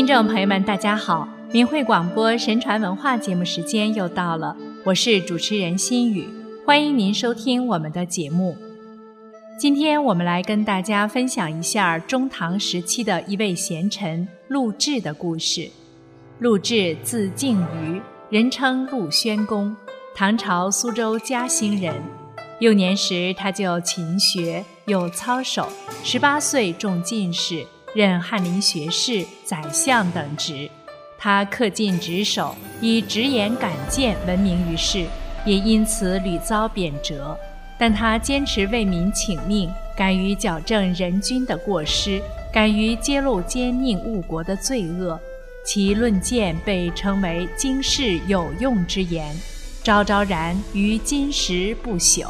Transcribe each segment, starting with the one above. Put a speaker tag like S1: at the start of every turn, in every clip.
S1: 听众朋友们，大家好！明慧广播神传文化节目时间又到了，我是主持人心雨，欢迎您收听我们的节目。今天我们来跟大家分享一下中唐时期的一位贤臣陆贽的故事。陆贽字敬瑜，人称陆宣公，唐朝苏州嘉兴人。幼年时他就勤学，又操守，十八岁中进士。任翰林学士、宰相等职，他恪尽职守，以直言敢谏闻名于世，也因此屡遭贬谪。但他坚持为民请命，敢于矫正人君的过失，敢于揭露奸佞误国的罪恶，其论谏被称为经世有用之言，昭昭然于今时不朽。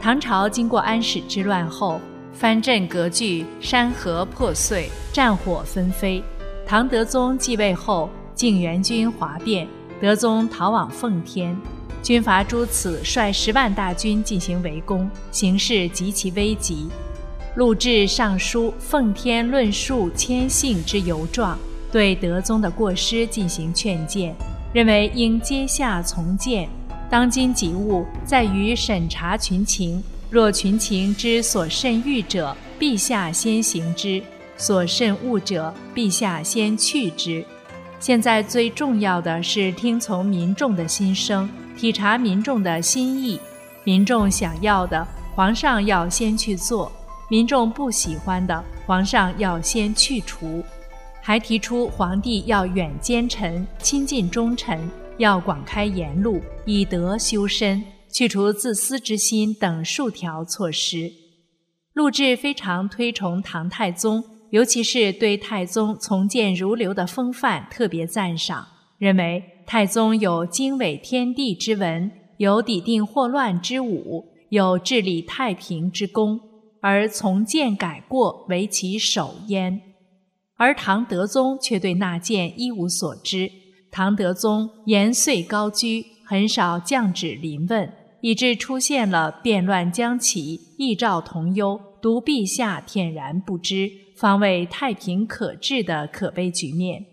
S1: 唐朝经过安史之乱后。藩镇割据，山河破碎，战火纷飞。唐德宗继位后，靖元军哗变，德宗逃往奉天。军阀朱此率十万大军进行围攻，形势极其危急。陆贽上书奉天论述谦信之由状，对德宗的过失进行劝谏，认为应阶下从谏。当今急务在于审查群情。若群情之所甚欲者，陛下先行之；所甚恶者，陛下先去之。现在最重要的是听从民众的心声，体察民众的心意。民众想要的，皇上要先去做；民众不喜欢的，皇上要先去除。还提出皇帝要远奸臣，亲近忠臣，要广开言路，以德修身。去除自私之心等数条措施，陆贽非常推崇唐太宗，尤其是对太宗从谏如流的风范特别赞赏，认为太宗有经纬天地之文，有抵定祸乱之武，有治理太平之功，而从谏改过为其首焉。而唐德宗却对纳谏一无所知，唐德宗严岁高居，很少降旨临问。以致出现了变乱将起，异兆同忧，独陛下恬然不知，方为太平可治的可悲局面。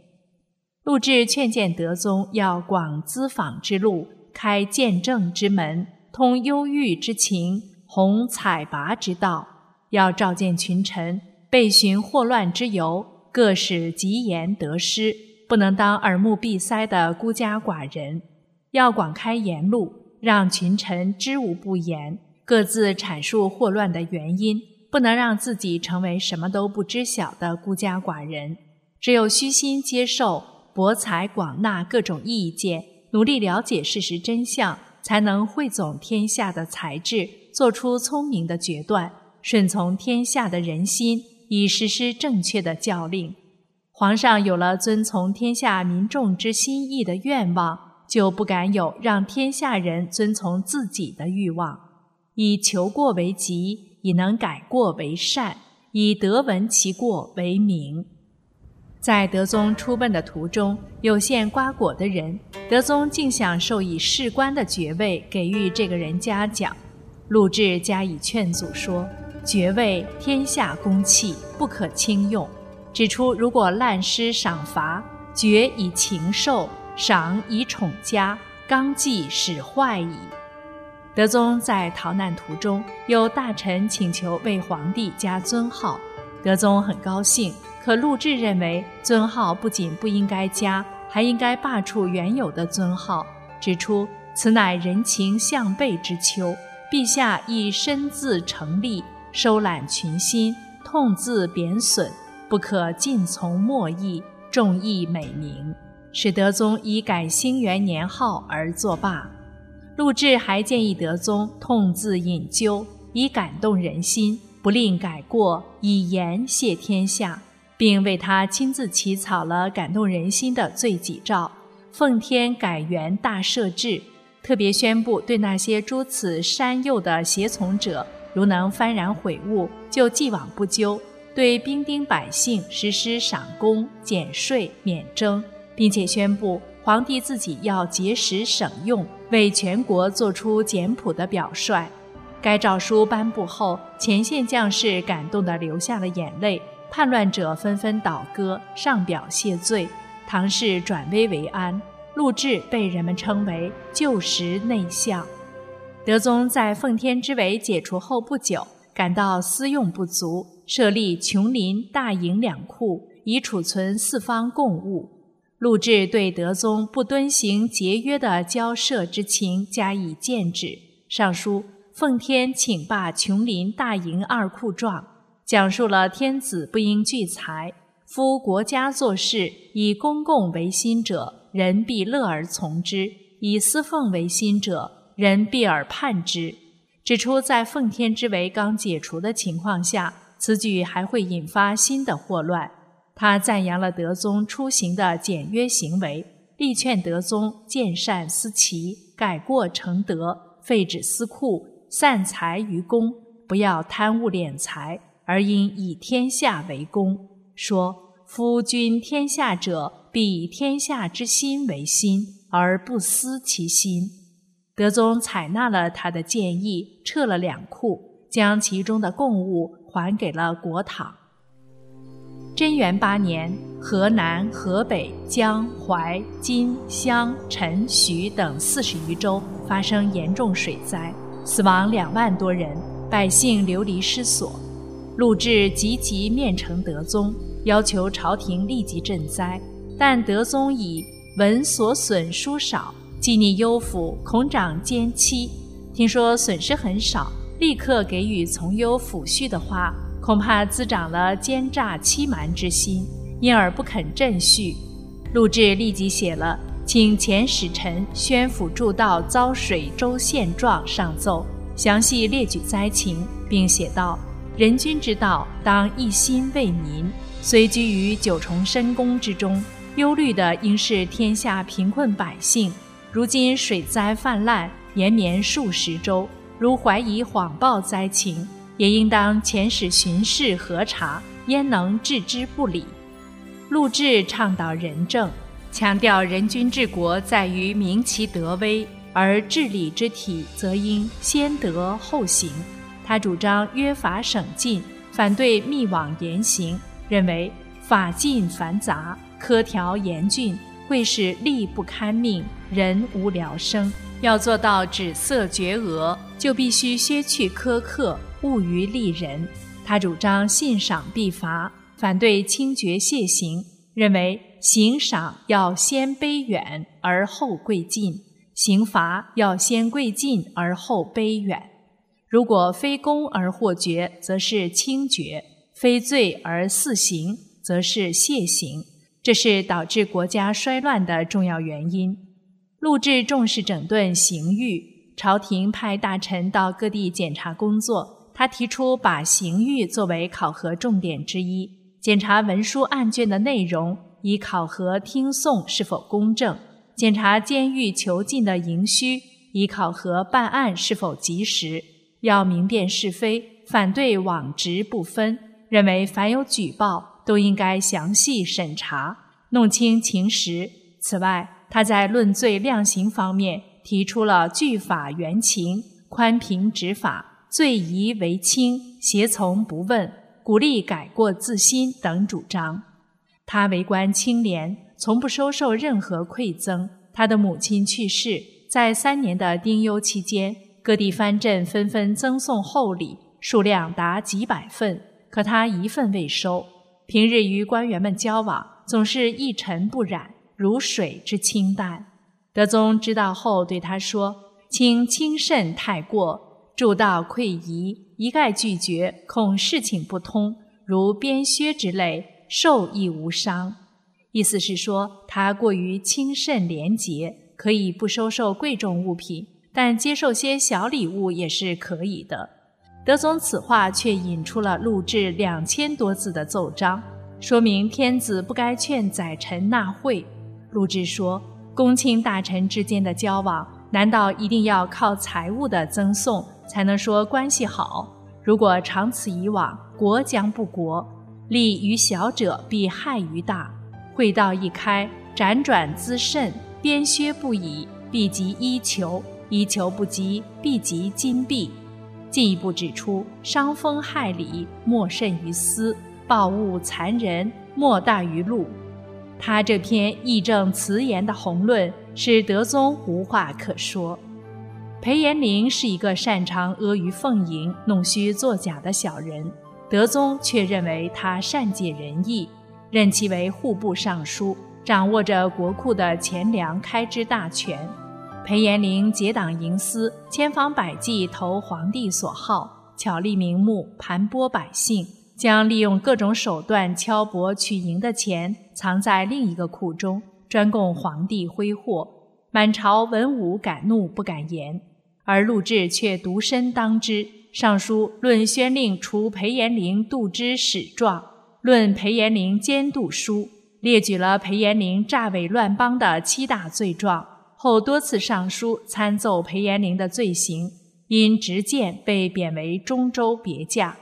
S1: 陆贽劝谏德宗要广咨访之路，开见证之门，通忧郁之情，弘采拔之道，要召见群臣，备询祸乱之由，各使吉言得失，不能当耳目闭塞的孤家寡人，要广开言路。让群臣知无不言，各自阐述祸乱的原因，不能让自己成为什么都不知晓的孤家寡人。只有虚心接受、博采广纳各种意见，努力了解事实真相，才能汇总天下的才智，做出聪明的决断，顺从天下的人心，以实施正确的教令。皇上有了遵从天下民众之心意的愿望。就不敢有让天下人遵从自己的欲望，以求过为吉，以能改过为善，以得闻其过为名。在德宗出奔的途中，有献瓜果的人，德宗竟想授以士官的爵位给予这个人嘉奖。陆贽加以劝阻说：“爵位天下公器，不可轻用。”指出如果滥施赏罚，爵以禽兽。赏以宠家，纲纪使坏矣。德宗在逃难途中，有大臣请求为皇帝加尊号，德宗很高兴。可陆贽认为，尊号不仅不应该加，还应该罢黜原有的尊号，指出此乃人情向背之秋，陛下亦身自成立，收揽群心，痛自贬损，不可尽从莫议，重义美名。使德宗以改兴元年号而作罢。陆贽还建议德宗痛自引咎，以感动人心，不吝改过，以言谢天下，并为他亲自起草了感动人心的罪己诏，奉天改元大赦制，特别宣布对那些诸此山右的胁从者，如能幡然悔悟，就既往不咎；对兵丁百姓实施赏功、减税、免征。并且宣布皇帝自己要节食省用，为全国做出简朴的表率。该诏书颁布后，前线将士感动地流下了眼泪，叛乱者纷纷倒戈上表谢罪，唐氏转危为安。陆贽被人们称为旧时内相。德宗在奉天之围解除后不久，感到私用不足，设立琼林、大营两库，以储存四方贡物。陆贽对德宗不敦行节约的交涉之情加以谏止，上书奉天请罢琼林、大营二库状，讲述了天子不应聚财，夫国家做事以公共为心者。人必乐而从之，以私奉为心者，人必而叛之。指出在奉天之围刚解除的情况下，此举还会引发新的祸乱。他赞扬了德宗出行的简约行为，力劝德宗见善思齐，改过成德，废止私库，散财于公，不要贪污敛财，而应以天下为公。说夫君天下者。必以天下之心为心，而不思其心。德宗采纳了他的建议，撤了两库，将其中的贡物还给了国帑。贞元八年，河南、河北、江、淮、荆、襄、陈、徐等四十余州发生严重水灾，死亡两万多人，百姓流离失所。陆贽急急面呈德宗，要求朝廷立即赈灾。但德宗以闻所损殊少，既逆幽府，恐长奸欺。听说损失很少，立刻给予从优抚恤的话，恐怕滋长了奸诈欺瞒之心，因而不肯赈恤。陆贽立即写了请前使臣宣抚助道遭水州现状上奏，详细列举灾情，并写道：人君之道，当一心为民，虽居于九重深宫之中。忧虑的应是天下贫困百姓。如今水灾泛滥，延绵数十周，如怀疑谎报灾情，也应当遣使巡视核查，焉能置之不理？陆贽倡导仁政，强调人君治国在于明其德威，而治理之体则应先德后行。他主张约法省禁，反对密网严刑，认为法禁繁杂。苛条严峻，会使吏不堪命，人无聊生。要做到止色绝讹，就必须削去苛刻，务于利人。他主张信赏必罚，反对轻绝谢刑，认为刑赏要先卑远而后贵近，刑罚要先贵近而后卑远。如果非功而获决，则是轻爵；非罪而肆行，则是谢刑。这是导致国家衰乱的重要原因。陆贽重视整顿刑狱，朝廷派大臣到各地检查工作，他提出把刑狱作为考核重点之一，检查文书案卷的内容，以考核听讼是否公正；检查监狱囚禁的营需，以考核办案是否及时。要明辨是非，反对枉直不分，认为凡有举报。都应该详细审查，弄清情实。此外，他在论罪量刑方面提出了据法原情、宽平执法、罪疑为轻、胁从不问、鼓励改过自新等主张。他为官清廉，从不收受任何馈赠。他的母亲去世，在三年的丁忧期间，各地藩镇纷纷赠送厚礼，数量达几百份，可他一份未收。平日与官员们交往，总是一尘不染，如水之清淡。德宗知道后，对他说：“请轻慎太过，助道愧疑，一概拒绝，恐事情不通。如鞭削之类，受亦无伤。”意思是说，他过于轻慎廉洁，可以不收受贵重物品，但接受些小礼物也是可以的。德宗此话却引出了录制两千多字的奏章，说明天子不该劝宰臣纳贿。录制说，公卿大臣之间的交往，难道一定要靠财物的赠送才能说关系好？如果长此以往，国将不国，利于小者必害于大。会道一开，辗转滋甚，鞭削不已，必及衣裘；衣裘不及，必及金币。进一步指出，伤风害理，莫甚于私，暴物残人，莫大于禄。他这篇义正辞严的宏论，使德宗无话可说。裴延龄是一个擅长阿谀奉迎、弄虚作假的小人，德宗却认为他善解人意，任其为户部尚书，掌握着国库的钱粮开支大权。裴延龄结党营私，千方百计投皇帝所好，巧立名目盘剥百姓，将利用各种手段敲薄取赢的钱藏在另一个库中，专供皇帝挥霍。满朝文武敢怒不敢言。而陆贽却独身当之，上书论宣令除裴延龄度之始状，论裴延龄监督书，列举了裴延龄诈伪乱邦的七大罪状，后多次上书参奏裴延龄的罪行，因执剑被贬为中州别驾。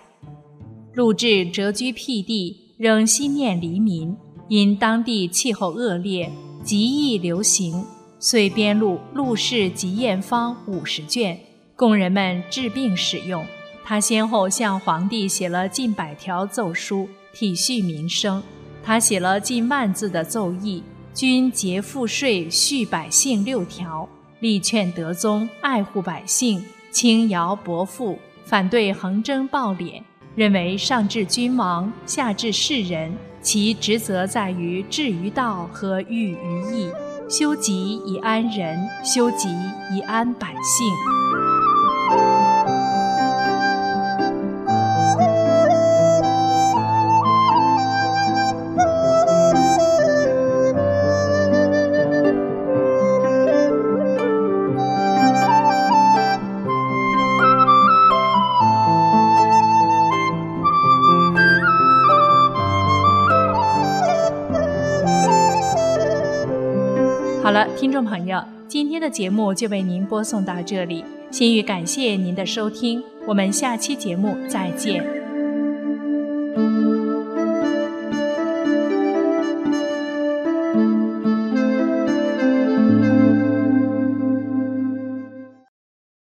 S1: 陆贽谪居僻地，仍心念黎民，因当地气候恶劣，极易流行。遂编录《陆氏疾验方》五十卷，供人们治病使用。他先后向皇帝写了近百条奏书，体恤民生。他写了近万字的奏议，均节赋税恤百姓六条，力劝德宗爱护百姓，轻徭薄赋，反对横征暴敛，认为上至君王，下至世人，其职责在于治于道和育于义。修己以安人，修己以安百姓。好了，听众朋友，今天的节目就为您播送到这里。心语感谢您的收听，我们下期节目再见。